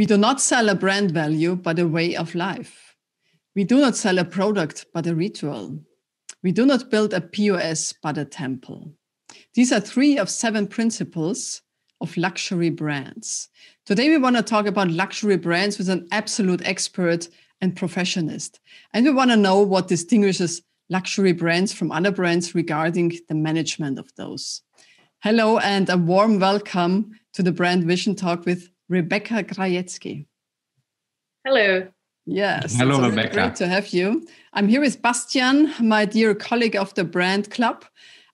We do not sell a brand value, but a way of life. We do not sell a product, but a ritual. We do not build a POS, but a temple. These are three of seven principles of luxury brands. Today, we want to talk about luxury brands with an absolute expert and professionist. And we want to know what distinguishes luxury brands from other brands regarding the management of those. Hello, and a warm welcome to the Brand Vision Talk with Rebecca Krajewski. Hello. Yes. Hello, it's Rebecca. Great to have you. I'm here with Bastian, my dear colleague of the Brand Club.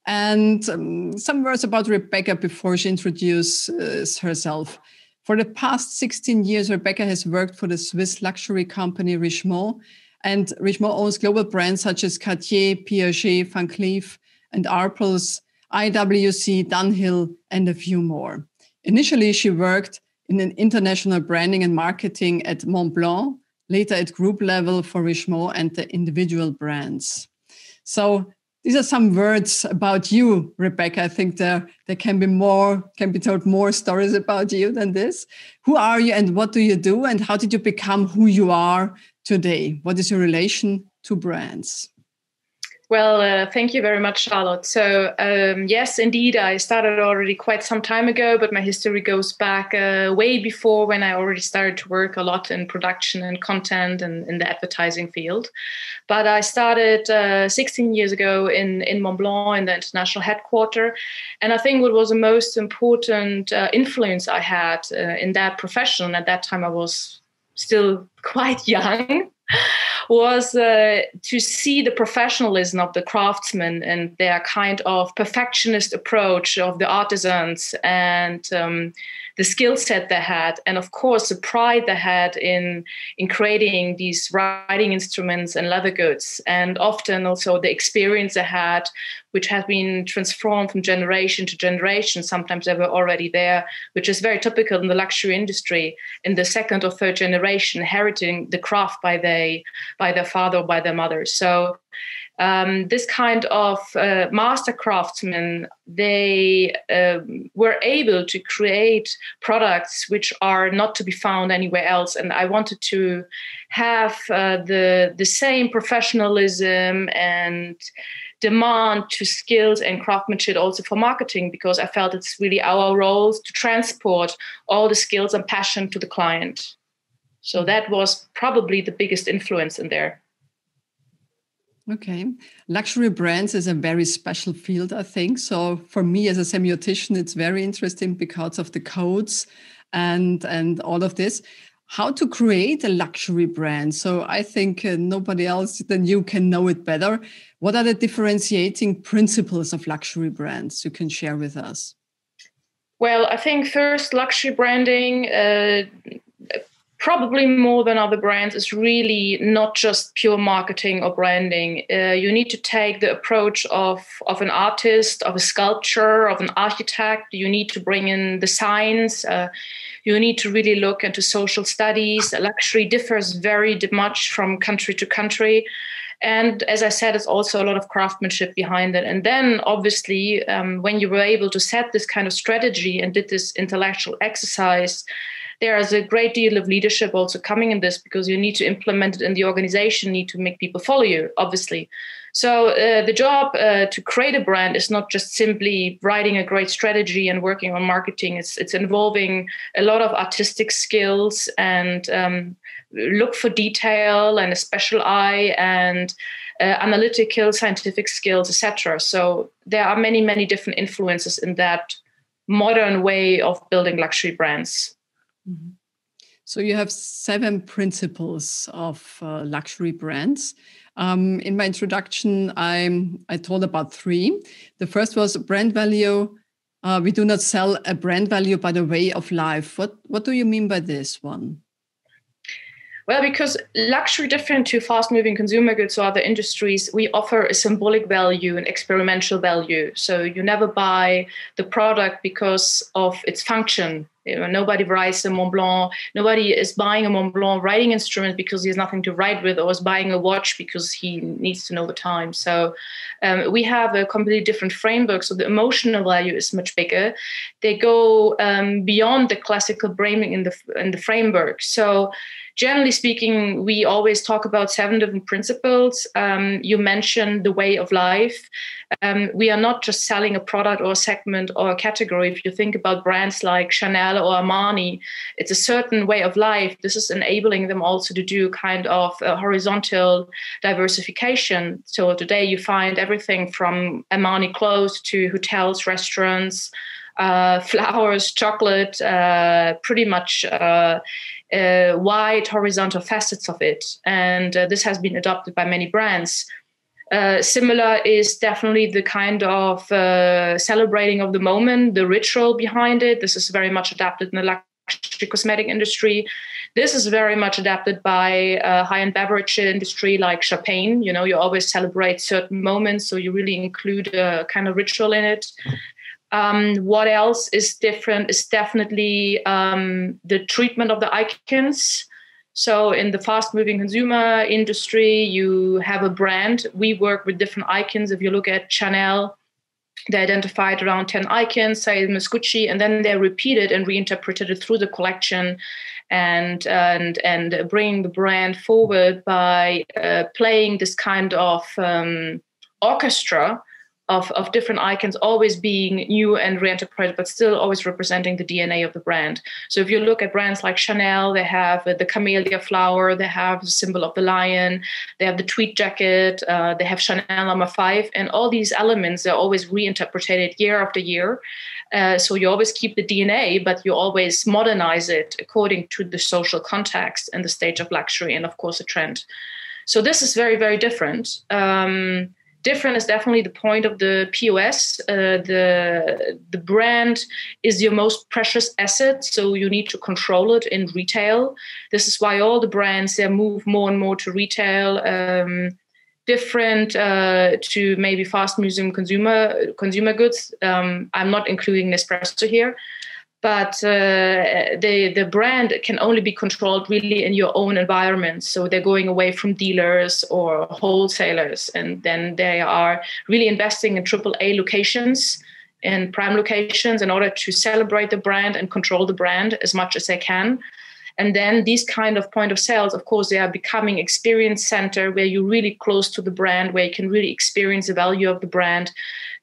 And um, some words about Rebecca before she introduces herself. For the past 16 years, Rebecca has worked for the Swiss luxury company Richemont. And Richemont owns global brands such as Cartier, Piaget, Van Cleef, and Arpels, IWC, Dunhill, and a few more. Initially, she worked in an international branding and marketing at Montblanc, later at group level for Richemont and the individual brands. So these are some words about you, Rebecca. I think there, there can be more, can be told more stories about you than this. Who are you and what do you do? And how did you become who you are today? What is your relation to brands? Well, uh, thank you very much, Charlotte. So, um, yes, indeed, I started already quite some time ago, but my history goes back uh, way before when I already started to work a lot in production and content and in the advertising field. But I started uh, 16 years ago in, in Montblanc in the international headquarter. And I think what was the most important uh, influence I had uh, in that profession, at that time I was still quite young was uh, to see the professionalism of the craftsmen and their kind of perfectionist approach of the artisans and um, the skill set they had and of course the pride they had in in creating these writing instruments and leather goods and often also the experience they had which has been transformed from generation to generation. Sometimes they were already there which is very typical in the luxury industry in the second or third generation inheriting the craft by they by their father or by their mother. So um, this kind of uh, master craftsmen they um, were able to create products which are not to be found anywhere else. And i wanted to have uh, the the same professionalism and demand to skills and craftsmanship also for marketing because i felt it's really our roles to transport all the skills and passion to the client. So that was probably the biggest influence in there Okay. Luxury brands is a very special field, I think. So for me as a semiotician, it's very interesting because of the codes and and all of this. How to create a luxury brand. So I think uh, nobody else than you can know it better. What are the differentiating principles of luxury brands you can share with us? Well, I think first luxury branding uh, probably more than other brands is really not just pure marketing or branding. Uh, you need to take the approach of of an artist of a sculptor of an architect. You need to bring in the science. Uh, you need to really look into social studies. Luxury differs very much from country to country. And as I said, it's also a lot of craftsmanship behind it. And then, obviously, um, when you were able to set this kind of strategy and did this intellectual exercise, there is a great deal of leadership also coming in this because you need to implement it in the organization, need to make people follow you, obviously. So uh, the job uh, to create a brand is not just simply writing a great strategy and working on marketing. It's it's involving a lot of artistic skills and um, look for detail and a special eye and uh, analytical scientific skills, etc. So there are many many different influences in that modern way of building luxury brands. Mm-hmm. So you have seven principles of uh, luxury brands. Um, in my introduction, I I told about three. The first was brand value. Uh, we do not sell a brand value, by the way of life. What what do you mean by this one? Well, because luxury, different to fast moving consumer goods or other industries, we offer a symbolic value and experimental value. So you never buy the product because of its function You know, nobody writes a Mont Blanc. Nobody is buying a Mont Blanc writing instrument because he has nothing to write with, or is buying a watch because he needs to know the time. So um, we have a completely different framework. So the emotional value is much bigger. They go um, beyond the classical framing in the in the framework. So generally speaking, we always talk about seven different principles. Um, you mentioned the way of life. Um, we are not just selling a product or a segment or a category. If you think about brands like Chanel or Armani, it's a certain way of life. This is enabling them also to do kind of horizontal diversification. So today you find everything from Armani clothes to hotels, restaurants, uh, flowers, chocolate, uh, pretty much. Uh, uh, wide horizontal facets of it. And uh, this has been adopted by many brands. Similar is definitely the kind of celebrating of the moment, the ritual behind it. This is very much adapted in the luxury cosmetic industry. This is very much adapted by uh, high-end beverage industry like champagne. You know, you always celebrate certain moments, so you really include a kind of ritual in it. Um, what else is different is definitely um, the treatment of the icons. So, in the fast moving consumer industry, you have a brand. We work with different icons. If you look at Chanel, they identified around 10 icons, say Miss Gucci, and then they're repeated and reinterpreted through the collection and and and bringing the brand forward by uh, playing this kind of um, orchestra of, of different icons always being new and reinterpreted, but still always representing the DNA of the brand. So if you look at brands like Chanel, they have the camellia flower, they have the symbol of the lion, they have the tweed jacket, uh, they have Chanel number five, and all these elements are always reinterpreted year after year. Uh, so you always keep the DNA, but you always modernize it according to the social context and the stage of luxury, and of course, a trend. So this is very, very different. Um, different is definitely the point of the POS. Uh, the the brand is your most precious asset, so you need to control it in retail. This is why all the brands they move more and more to retail. Um, different uh, to maybe fast moving consumer consumer goods. Um, I'm not including Nespresso here, but uh, the the brand can only be controlled really in your own environment so they're going away from dealers or wholesalers and then they are really investing in triple a locations and prime locations in order to celebrate the brand and control the brand as much as they can and then these kind of point of sales of course they are becoming experience center where you're really close to the brand where you can really experience the value of the brand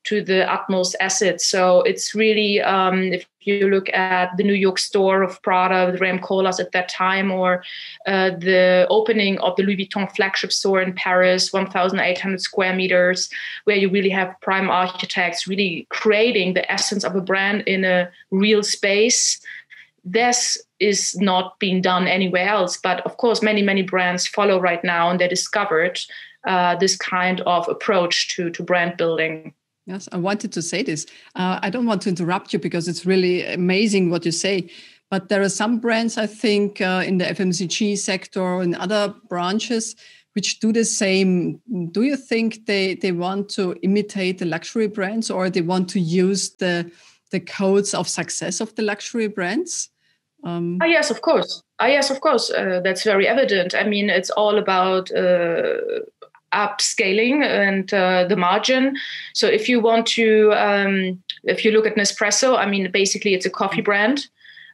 to the utmost asset. So it's really, um, if you look at the New York store of Prada Rem Koolhaas at that time, or uh, the opening of the Louis Vuitton flagship store in Paris, 1,800 square meters, where you really have prime architects really creating the essence of a brand in a real space. This is not being done anywhere else. But of course, many, many brands follow right now and they discovered uh, this kind of approach to, to brand building. Yes, I wanted to say this. Uh, I don't want to interrupt you because it's really amazing what you say. But there are some brands, I think, uh, in the FMCG sector and other branches which do the same. Do you think they, they want to imitate the luxury brands or they want to use the, the codes of success of the luxury brands? Um, oh, yes, of course. Oh, yes, of course. Uh, that's very evident. I mean, it's all about uh, upscaling and uh, the margin. So if you want to, um, if you look at Nespresso, I mean, basically it's a coffee brand.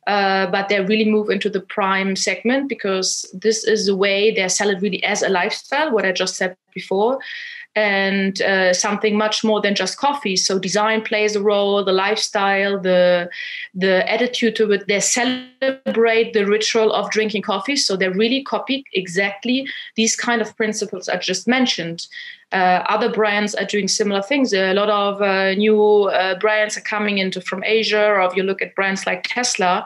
Uh, but they really move into the prime segment because this is the way they sell it really as a lifestyle, what I just said before and uh, something much more than just coffee. So design plays a role, the lifestyle, the the attitude to it. They celebrate the ritual of drinking coffee, so they really copy exactly these kind of principles I just mentioned. Uh, other brands are doing similar things. A lot of uh, new uh, brands are coming into from Asia, or if you look at brands like Tesla,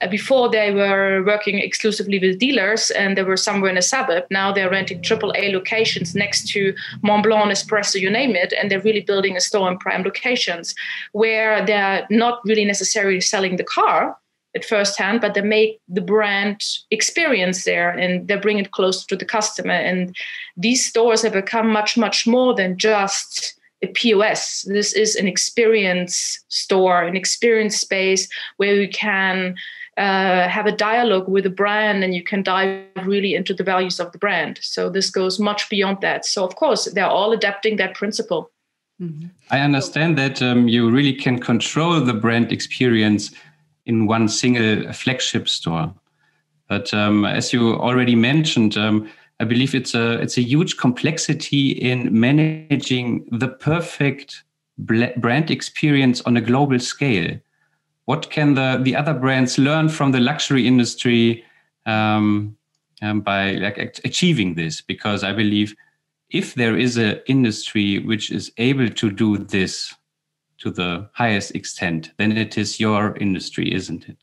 uh, before they were working exclusively with dealers and they were somewhere in a suburb. Now they're renting AAA locations next to Mont Blanc, Nespresso, you name it, and they're really building a store in prime locations where they're not really necessarily selling the car at first hand, but they make the brand experience there and they bring it closer to the customer. And these stores have become much, much more than just a POS. This is an experience store, an experience space where you can uh, have a dialogue with the brand and you can dive really into the values of the brand. So this goes much beyond that. So, of course, they're all adapting that principle. Mm-hmm. I understand that um, you really can control the brand experience in one single flagship store. But um, as you already mentioned, um, I believe it's a it's a huge complexity in managing the perfect brand experience on a global scale. What can the the other brands learn from the luxury industry um, um, by like achieving this? Because I believe if there is an industry which is able to do this to the highest extent, then it is your industry, isn't it?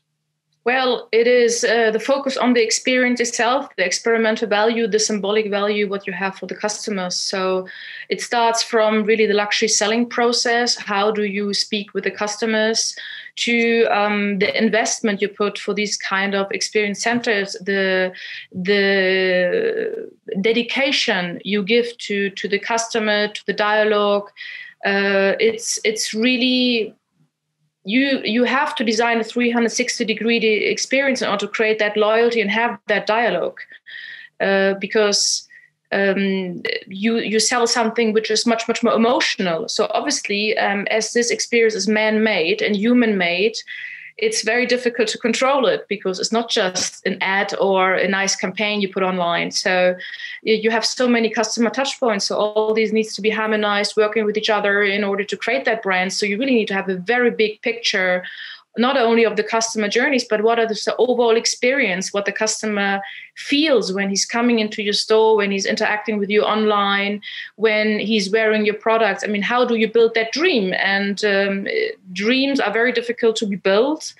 Well, it is uh, the focus on the experience itself, the experimental value, the symbolic value, what you have for the customers. So it starts from really the luxury selling process. How do you speak with the customers? To um, the investment you put for these kind of experience centers, the the dedication you give to to the customer, to the dialogue. Uh, it's it's really you you have to design a 360 degree experience in order to create that loyalty and have that dialogue. Uh, because um, you you sell something which is much much more emotional. So obviously um, as this experience is man-made and human-made it's very difficult to control it because it's not just an ad or a nice campaign you put online. So you have so many customer touch points. So all these needs to be harmonized, working with each other in order to create that brand. So you really need to have a very big picture not only of the customer journeys, but what are the overall experience, what the customer feels when he's coming into your store, when he's interacting with you online, when he's wearing your products. I mean, how do you build that dream? And um, dreams are very difficult to be built.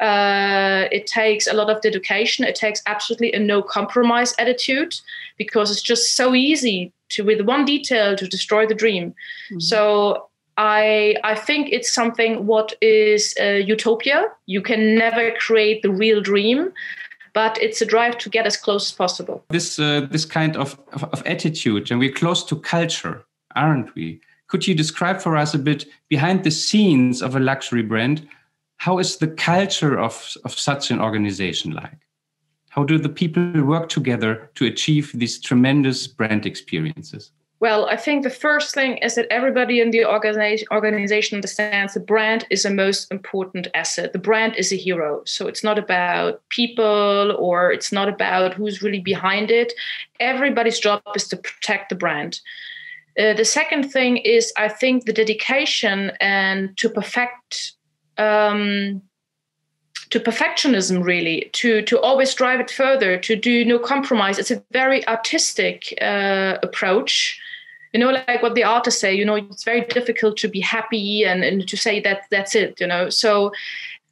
Uh, it takes a lot of dedication. It takes absolutely a no compromise attitude because it's just so easy to, with one detail, to destroy the dream. Mm-hmm. So I I think it's something what is utopia. You can never create the real dream, but it's a drive to get as close as possible. This uh, this kind of, of, of attitude, and we're close to culture, aren't we? Could you describe for us a bit behind the scenes of a luxury brand? How is the culture of, of such an organization like? How do the people work together to achieve these tremendous brand experiences? Well, I think the first thing is that everybody in the organization, organization understands the brand is the most important asset. The brand is a hero. So it's not about people or it's not about who's really behind it. Everybody's job is to protect the brand. Uh, the second thing is, I think, the dedication and to perfect. Um, to perfectionism really to to always drive it further to do no compromise it's a very artistic uh, approach you know like what the artists say you know it's very difficult to be happy and, and to say that that's it you know? So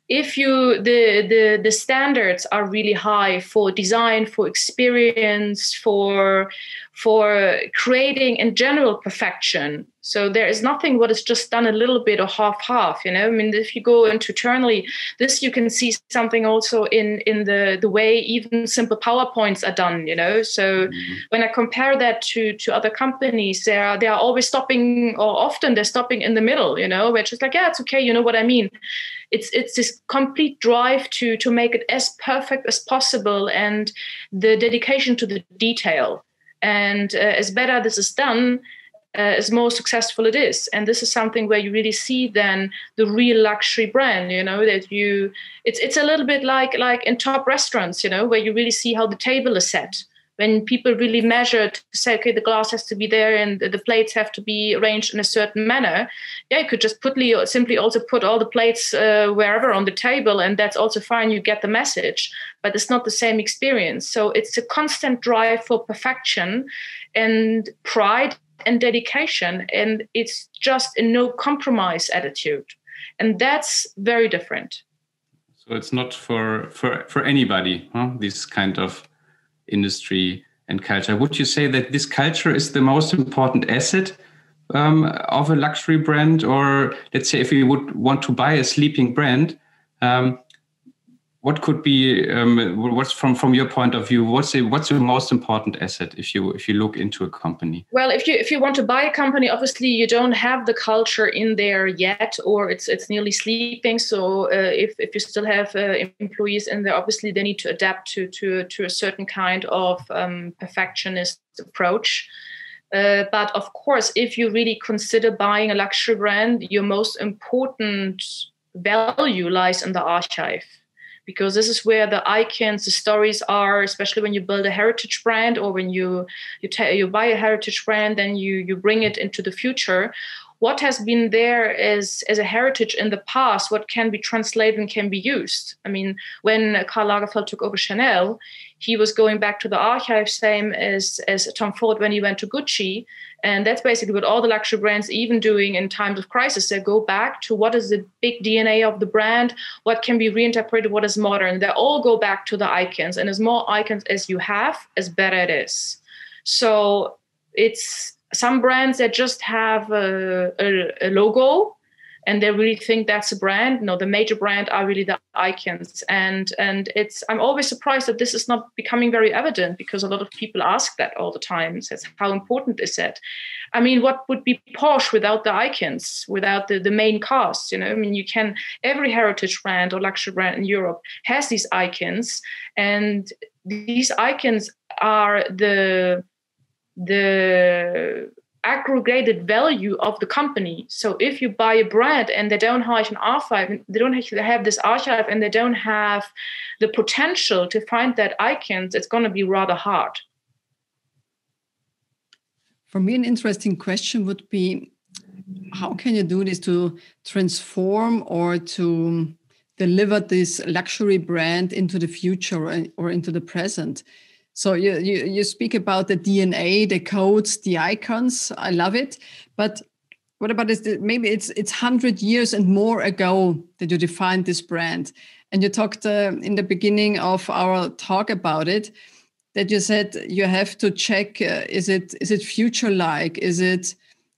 if you the the the standards are really high for design for experience for for creating in general perfection. So there is nothing what is just done a little bit or half half you know? I mean if you go into internally this you can see something also in in the the way even simple powerpoints are done you know? So mm-hmm. when i compare that to to other companies they are they are always stopping or often they're stopping in the middle you know? Which is like yeah it's okay you know what i mean it's it's this complete drive to to make it as perfect as possible and the dedication to the detail. And uh, as better this is done uh, as more successful it is. And this is something where you really see then the real luxury brand you know that you it's it's a little bit like like in top restaurants you know where you really see how the table is set when people really measure to say, okay, the glass has to be there and the plates have to be arranged in a certain manner, yeah, you could just put simply also put all the plates uh, wherever on the table, and that's also fine. You get the message, but it's not the same experience. So it's a constant drive for perfection and pride and dedication, and it's just a no compromise attitude, and that's very different. So it's not for for for anybody, huh? This kind of industry and culture. Would you say that this culture is the most important asset um, of a luxury brand? Or let's say if you would want to buy a sleeping brand, um, what could be um, what's from from your point of view what's the what's the most important asset if you if you look into a company? Well if you if you want to buy a company obviously you don't have the culture in there yet or it's it's nearly sleeping. So uh, if if you still have uh, employees in there obviously they need to adapt to to to a certain kind of um, perfectionist approach. Uh, but of course if you really consider buying a luxury brand your most important value lies in the archive because this is where the icons, the stories are. Especially when you build a heritage brand, or when you you ta- you buy a heritage brand, then you you bring it into the future. What has been there as as a heritage in the past? What can be translated and can be used? I mean, when Karl Lagerfeld took over Chanel, he was going back to the archive, same as as Tom Ford when he went to Gucci. And that's basically what all the luxury brands even doing in times of crisis. They go back to what is the big DNA of the brand, what can be reinterpreted, what is modern. They all go back to the icons. And as more icons as you have, as better it is. So it's some brands that just have a, a, a logo and they really think that's a brand. No the major brand are really the icons. And and it's i'm always surprised that this is not becoming very evident because a lot of people ask that all the time. Says how important is it i mean what would be porsche without the icons without the, the main cast you know? I mean you can every heritage brand or luxury brand in europe has these icons. And these icons are the the aggregated value of the company. So if you buy a brand and they don't have an archive, they don't have this archive and they don't have the potential to find that icons, it's going to be rather hard. For me, an interesting question would be how can you do this to transform or to deliver this luxury brand into the future or into the present? So you, you, you speak about the DNA, the codes, the icons. I love it. But what about this? Maybe it's it's hundred years and more ago that you defined this brand, and you talked uh, in the beginning of our talk about it. That you said you have to check: uh, is it is it future like? Is it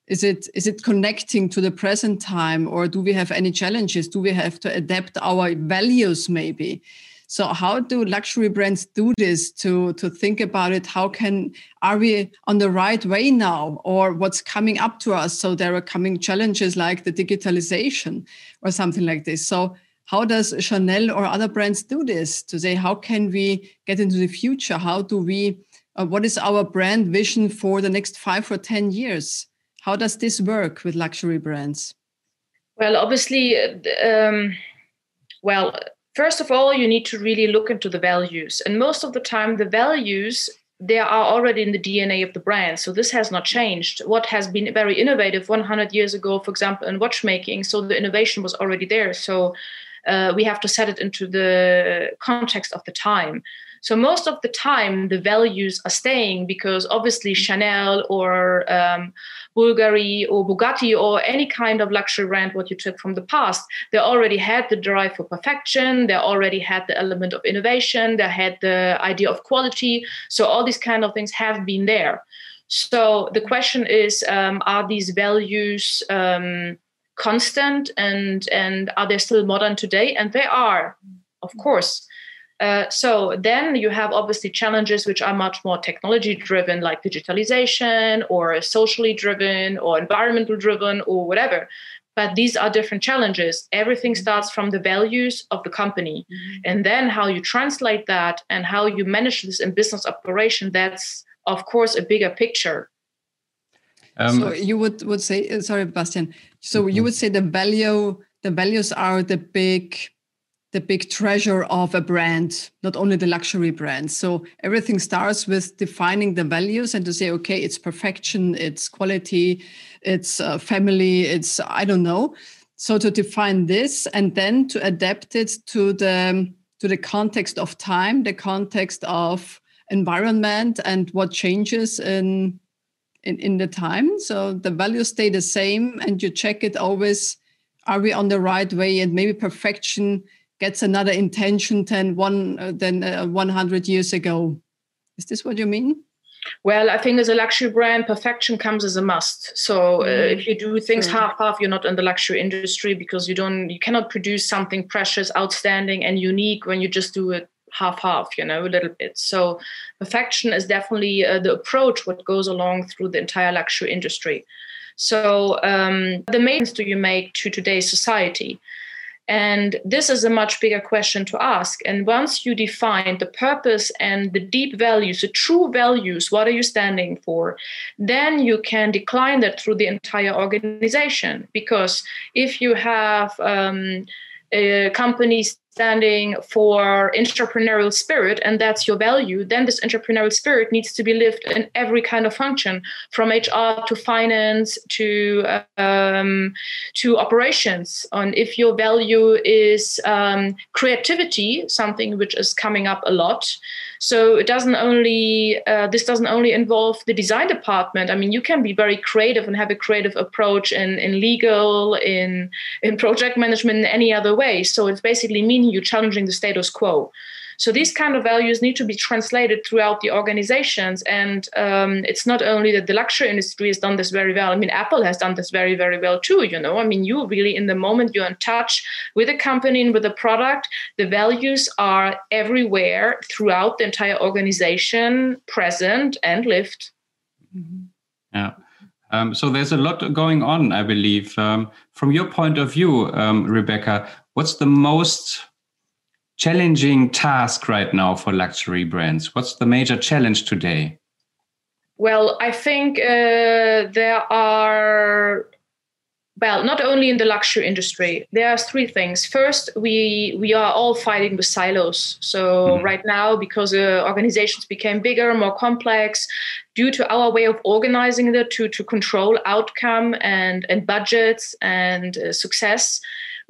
is it is it connecting to the present time, or do we have any challenges? Do we have to adapt our values maybe? So how do luxury brands do this to to think about it? How can are we on the right way now, or what's coming up to us? So there are coming challenges like the digitalization or something like this. So how does Chanel or other brands do this to say how can we get into the future? How do we? Uh, what is our brand vision for the next five or ten years? How does this work with luxury brands? Well, obviously, um, well First of all, you need to really look into the values. And most of the time, the values they are already in the DNA of the brand. So this has not changed. What has been very innovative 100 years ago, for example, in watchmaking, so the innovation was already there. So uh, we have to set it into the context of the time. So most of the time, the values are staying because obviously Chanel or um, Bulgari or Bugatti or any kind of luxury brand, what you took from the past, they already had the drive for perfection. They already had the element of innovation. They had the idea of quality. So all these kind of things have been there. So the question is, um, are these values um, constant and and are they still modern today? And they are, of course. Uh, so then you have obviously challenges which are much more technology driven, like digitalization or socially driven or environmental driven or whatever. But these are different challenges. Everything mm-hmm. starts from the values of the company. Mm-hmm. And then how you translate that and how you manage this in business operation, that's, of course, a bigger picture. Um, so you would, would say, uh, sorry, Bastian. So mm-hmm. you would say the value, the values are the big the big treasure of a brand, not only the luxury brand. So everything starts with defining the values and to say, okay, it's perfection, it's quality, it's uh, family, it's I don't know. So to define this and then to adapt it to the to the context of time, the context of environment, and what changes in in, in the time. So the values stay the same, and you check it always. Are we on the right way? And maybe perfection gets another intention than one uh, than uh, 100 years ago. Is this what you mean? Well, I think as a luxury brand, perfection comes as a must. So uh, mm-hmm. if you do things mm. half half, you're not in the luxury industry because you don't, you cannot produce something precious, outstanding, and unique when you just do it half half. You know, a little bit. So perfection is definitely uh, the approach what goes along through the entire luxury industry. So um, the main do you make to today's society? And this is a much bigger question to ask. And once you define the purpose and the deep values, the true values, what are you standing for? Then you can decline that through the entire organization. Because if you have um, companies standing for entrepreneurial spirit and that's your value then this entrepreneurial spirit needs to be lived in every kind of function from hr to finance to um, to operations and if your value is um, creativity something which is coming up a lot so it doesn't only uh, this doesn't only involve the design department. I mean, you can be very creative and have a creative approach in in legal, in in project management, in any other way. So it's basically meaning you challenging the status quo. So these kind of values need to be translated throughout the organizations. And um, it's not only that the luxury industry has done this very well. I mean, Apple has done this very, very well too. You know, I mean, you really in the moment you're in touch with a company and with a product, the values are everywhere throughout the entire organization, present and lived. Mm-hmm. Yeah. Um, so there's a lot going on, I believe. Um, from your point of view, um, Rebecca, what's the most challenging task right now for luxury brands? What's the major challenge today? Well, I think uh, there are well not only in the luxury industry there are three things first we we are all fighting with silos so mm-hmm. right now because uh, organizations became bigger more complex due to our way of organizing it to to control outcome and and budgets and uh, success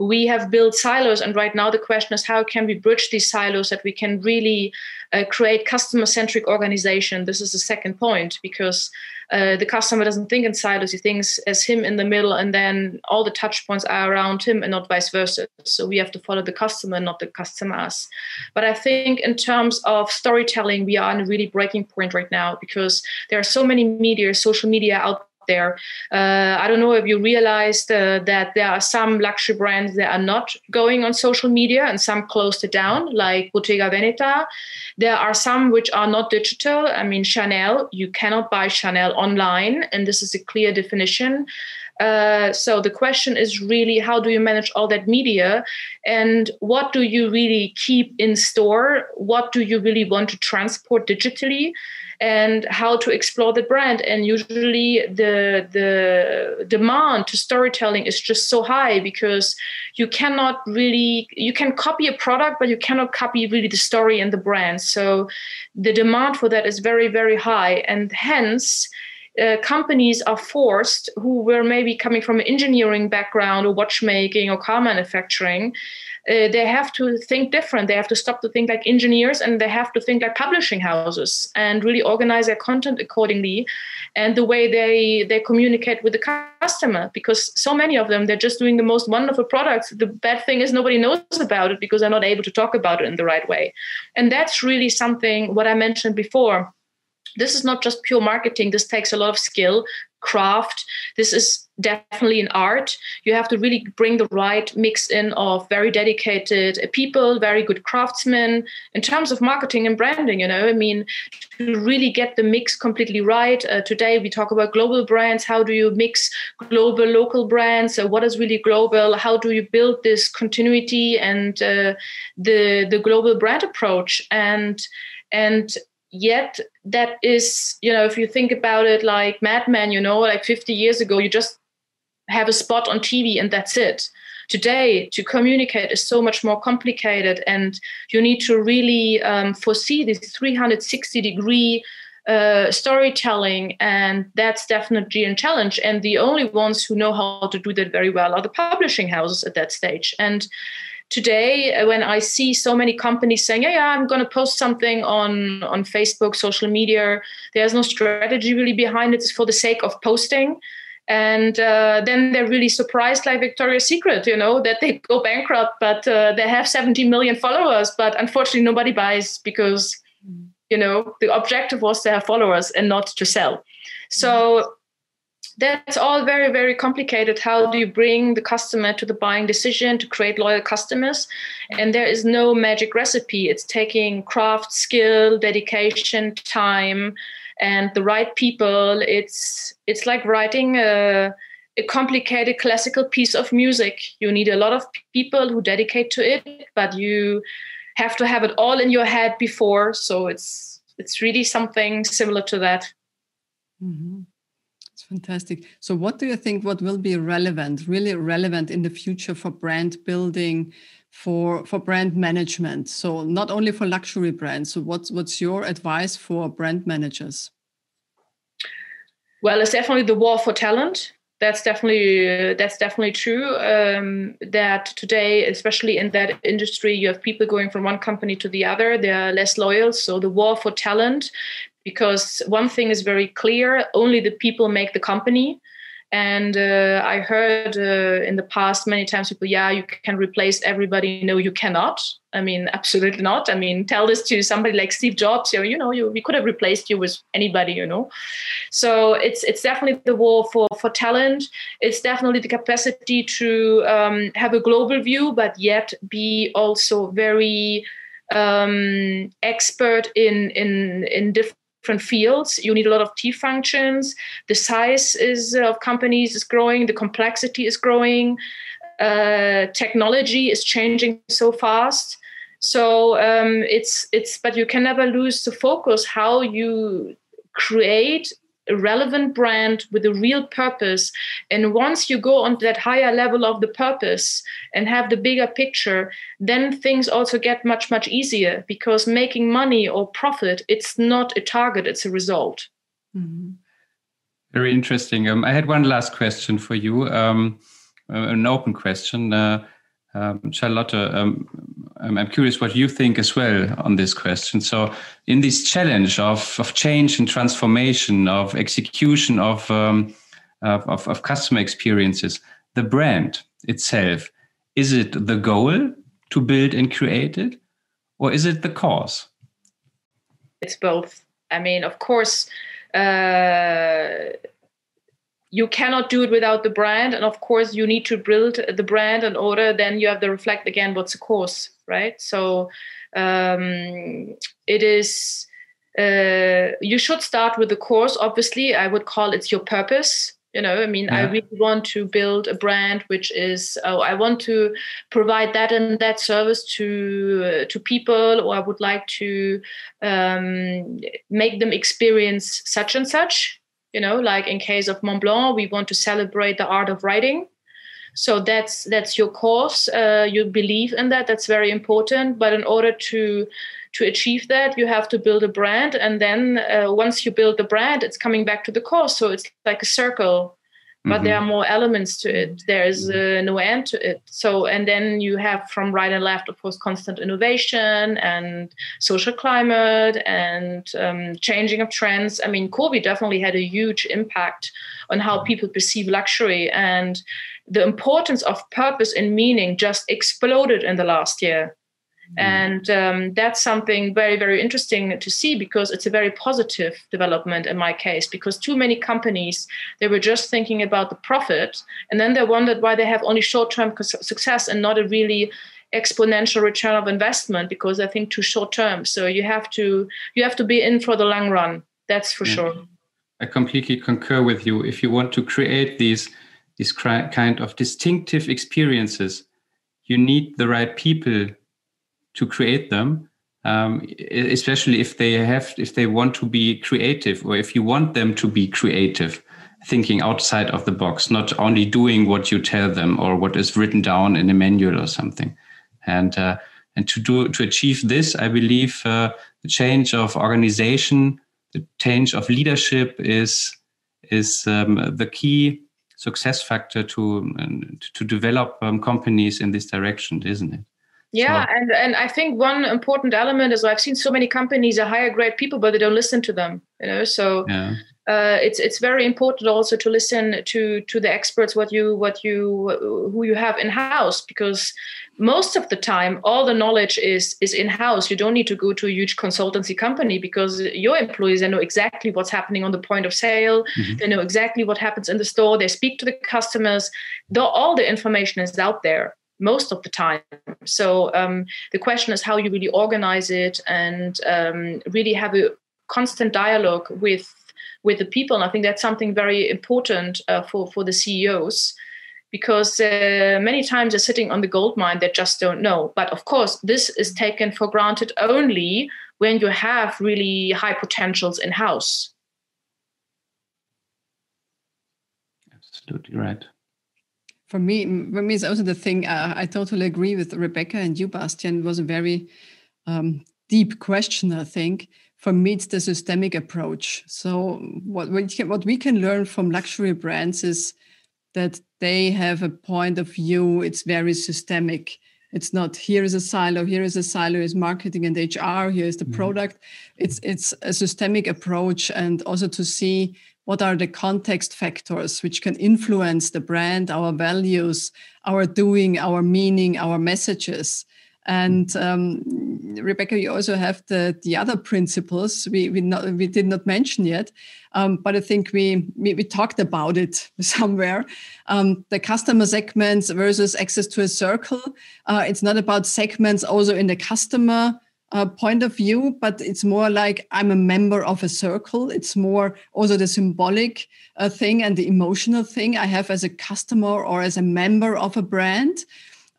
we have built silos. And right now the question is how can we bridge these silos that we can really uh, create customer centric organization? This is the second point because uh, the customer doesn't think in silos. He thinks as him in the middle and then all the touch points are around him and not vice versa. So we have to follow the customer not the customers. But i think in terms of storytelling we are in a really breaking point right now because there are so many media social media out there. Uh, I don't know if you realized uh, that there are some luxury brands that are not going on social media and some closed it down, like Bottega Veneta. There are some which are not digital. I mean, Chanel, you cannot buy Chanel online, and this is a clear definition. Uh, so the question is really how do you manage all that media and what do you really keep in store what do you really want to transport digitally and how to explore the brand. And usually the the demand to storytelling is just so high because you cannot really you can copy a product but you cannot copy really the story and the brand. So the demand for that is very very high. And hence uh, companies are forced who were maybe coming from an engineering background or watchmaking or car manufacturing uh, they have to think different. They have to stop to think like engineers and they have to think like publishing houses and really organize their content accordingly and the way they they communicate with the customer because so many of them they're just doing the most wonderful products the bad thing is nobody knows about it because they're not able to talk about it in the right way and that's really something what i mentioned before this is not just pure marketing this takes a lot of skill craft. This is definitely an art. You have to really bring the right mix in of very dedicated people very good craftsmen in terms of marketing and branding you know? I mean to really get the mix completely right uh, today we talk about global brands. How do you mix global local brands? What is really global? How do you build this continuity and uh, the the global brand approach? And and yet that is you know if you think about it like Mad Men you know like 50 years ago you just have a spot on tv and that's it. Today to communicate is so much more complicated and you need to really um, foresee this 360 degree uh, storytelling and that's definitely a challenge. And the only ones who know how to do that very well are the publishing houses at that stage. And today uh, when i see so many companies saying yeah, yeah i'm going to post something on on facebook social media there's no strategy really behind it it's for the sake of posting. And uh, then they're really surprised like victoria's secret you know that they go bankrupt but uh, they have 70 million followers but unfortunately nobody buys because you know the objective was to have followers and not to sell. So that's all very very complicated. How do you bring the customer to the buying decision to create loyal customers? And there is no magic recipe. It's taking craft skill dedication time and the right people. It's it's like writing a, a complicated classical piece of music. You need a lot of people who dedicate to it but you have to have it all in your head before. So it's it's really something similar to that. Mm-hmm. Fantastic. So what do you think what will be relevant really relevant in the future for brand building for for brand management? So not only for luxury brands. So what's what's your advice for brand managers? Well it's definitely the war for talent. That's definitely that's definitely true um, that today especially in that industry you have people going from one company to the other. They're less loyal. So the war for talent because one thing is very clear only the people make the company and uh, I heard uh, in the past many times people, yeah, you can replace everybody. No, you cannot. I mean, absolutely not. I mean, tell this to somebody like Steve Jobs. You know, you know, you, we could have replaced you with anybody. You know, so it's it's definitely the war for for talent. It's definitely the capacity to um, have a global view, but yet be also very um, expert in in in different different fields. You need a lot of T functions. The size is uh, of companies is growing. The complexity is growing. Uh, technology is changing so fast. So um, it's it's but you can never lose the focus how you create a relevant brand with a real purpose. And once you go on that higher level of the purpose and have the bigger picture, then things also get much, much easier because making money or profit, it's not a target, it's a result. Mm-hmm. Very interesting. Um, I had one last question for you, um, an open question. Uh, um, Charlotte, um, I'm curious what you think as well on this question. So, in this challenge of, of change and transformation, of execution of, um, of, of customer experiences, the brand itself, is it the goal to build and create it, or is it the cause? It's both. I mean, of course, uh, you cannot do it without the brand and of course you need to build the brand in order then you have to reflect again what's the course right? So um, it is uh, you should start with the course obviously i would call it your purpose you know? I mean yeah. i really want to build a brand which is oh i want to provide that and that service to uh, to people or i would like to um, make them experience such and such you know like in case of mont blanc we want to celebrate the art of writing. So that's that's your course uh, you believe in that. That's very important. But in order to to achieve that you have to build a brand. And then uh, once you build the brand it's coming back to the course so it's like a circle but mm-hmm. there are more elements to it. There's uh, no end to it. So and then you have from right and left of course constant innovation and social climate and um, changing of trends. I mean covid definitely had a huge impact on how people perceive luxury and the importance of purpose and meaning just exploded in the last year. And um, that's something very, very interesting to see because it's a very positive development in my case. Because too many companies, they were just thinking about the profit, and then they wondered why they have only short-term success and not a really exponential return of investment because I think too short term. So you have to you have to be in for the long run. That's for yeah. sure. I completely concur with you. If you want to create these these kind of distinctive experiences, you need the right people to create them um, especially if they have if they want to be creative or if you want them to be creative thinking outside of the box not only doing what you tell them or what is written down in a manual or something. And uh, and to do to achieve this i believe uh, the change of organization the change of leadership is is um, the key success factor to to develop um, companies in this direction isn't it Yeah, so. and and I think one important element is I've seen so many companies hire great people, but they don't listen to them. You know, so yeah. uh, it's it's very important also to listen to to the experts what you what you who you have in house because most of the time all the knowledge is is in house. You don't need to go to a huge consultancy company because your employees they know exactly what's happening on the point of sale. Mm-hmm. They know exactly what happens in the store. They speak to the customers. Though all the information is out there most of the time. So um, the question is how you really organize it and um, really have a constant dialogue with with the people. And I think that's something very important uh, for for the CEOs because uh, many times they're sitting on the gold mine they just don't know. But of course, this is taken for granted only when you have really high potentials in house. Absolutely right for me, for me, it's also the thing. Uh, I totally agree with Rebecca and you, Bastian. It was a very um, deep question. I think for me, it's the systemic approach. So what we can, what we can learn from luxury brands is that they have a point of view. It's very systemic. It's not here is a silo, here is a silo is marketing and HR, here is the mm-hmm. product. It's it's a systemic approach and also to see what are the context factors which can influence the brand, our values, our doing, our meaning, our messages. And um, Rebecca, you also have the, the other principles we we, not, we did not mention yet, um, but I think we, we, we talked about it somewhere. Um, the customer segments versus access to a circle. Uh, it's not about segments also in the customer uh, point of view, but it's more like I'm a member of a circle. It's more also the symbolic uh, thing and the emotional thing I have as a customer or as a member of a brand.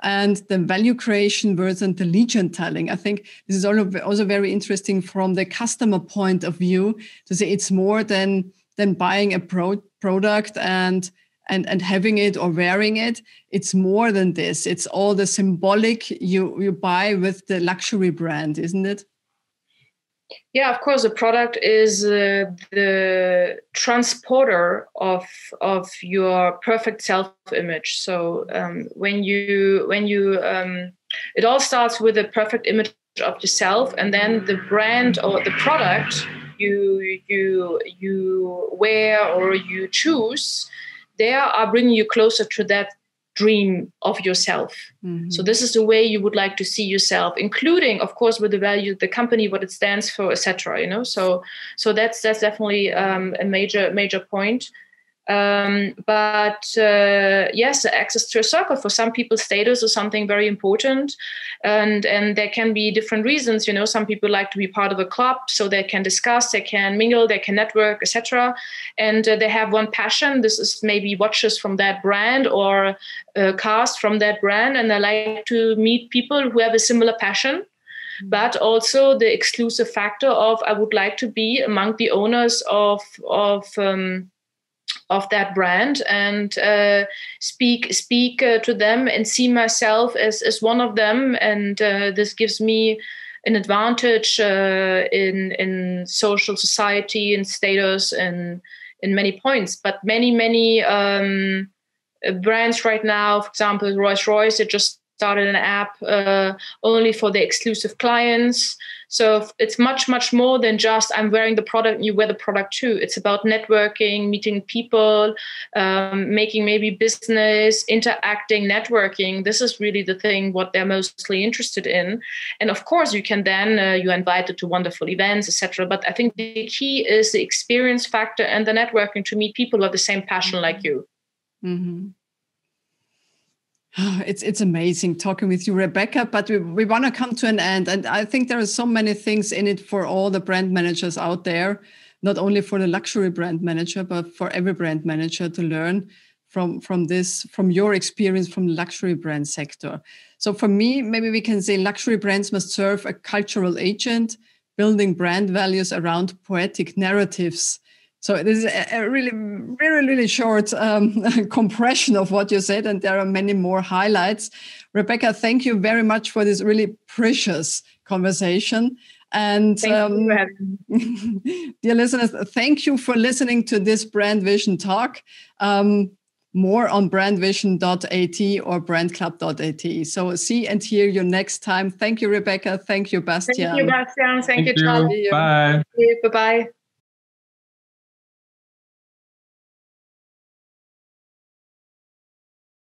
And the value creation versus the legend telling. I think this is also very interesting from the customer point of view to say it's more than than buying a pro- product and and and having it or wearing it it's more than this. It's all the symbolic you you buy with the luxury brand isn't it? Yeah of course the product is uh, the transporter of of your perfect self image so um, when you when you um, it all starts with a perfect image of yourself and then the brand or the product you you you wear or you choose they are bringing you closer to that dream of yourself. Mm-hmm. So this is the way you would like to see yourself, including, of course, with the value, of the company, what it stands for, etc. You know, so so that's that's definitely um, a major major point. Um, but uh, yes, access to a circle for some people, status is something very important, and and there can be different reasons. You know, some people like to be part of a club, so they can discuss, they can mingle, they can network, etc. And uh, they have one passion. This is maybe watches from that brand or uh, cast from that brand, and they like to meet people who have a similar passion but also the exclusive factor of I would like to be among the owners of of um, of that brand and uh, speak speak uh, to them and see myself as as one of them. And uh, this gives me an advantage uh, in in social society and status and in many points. But many many um, brands right now for example Rolls Royce it just started an app uh, only for the exclusive clients so it's much, much more than just I'm wearing the product and you wear the product too. It's about networking, meeting people, um, making maybe business, interacting, networking. This is really the thing what they're mostly interested in. And of course, you can then uh, you're invited to wonderful events, etc. But I think the key is the experience factor and the networking to meet people who have the same passion like you. Mm-hmm. It's it's amazing talking with you, Rebecca. But we, we want to come to an end, and I think there are so many things in it for all the brand managers out there, not only for the luxury brand manager, but for every brand manager to learn from from this, from your experience from the luxury brand sector. So for me, maybe we can say luxury brands must serve a cultural agent, building brand values around poetic narratives so this is a really, really, really short um, compression of what you said, and there are many more highlights. Rebecca, thank you very much for this really precious conversation. And um, dear listeners, thank you for listening to this Brand Vision talk. Um, more on brandvision.at or brandclub.at. So see and hear you next time. Thank you, Rebecca. Thank you, Bastian. Thank you, Bastian. Thank, Thank you, Charlie. Bye. Bye bye.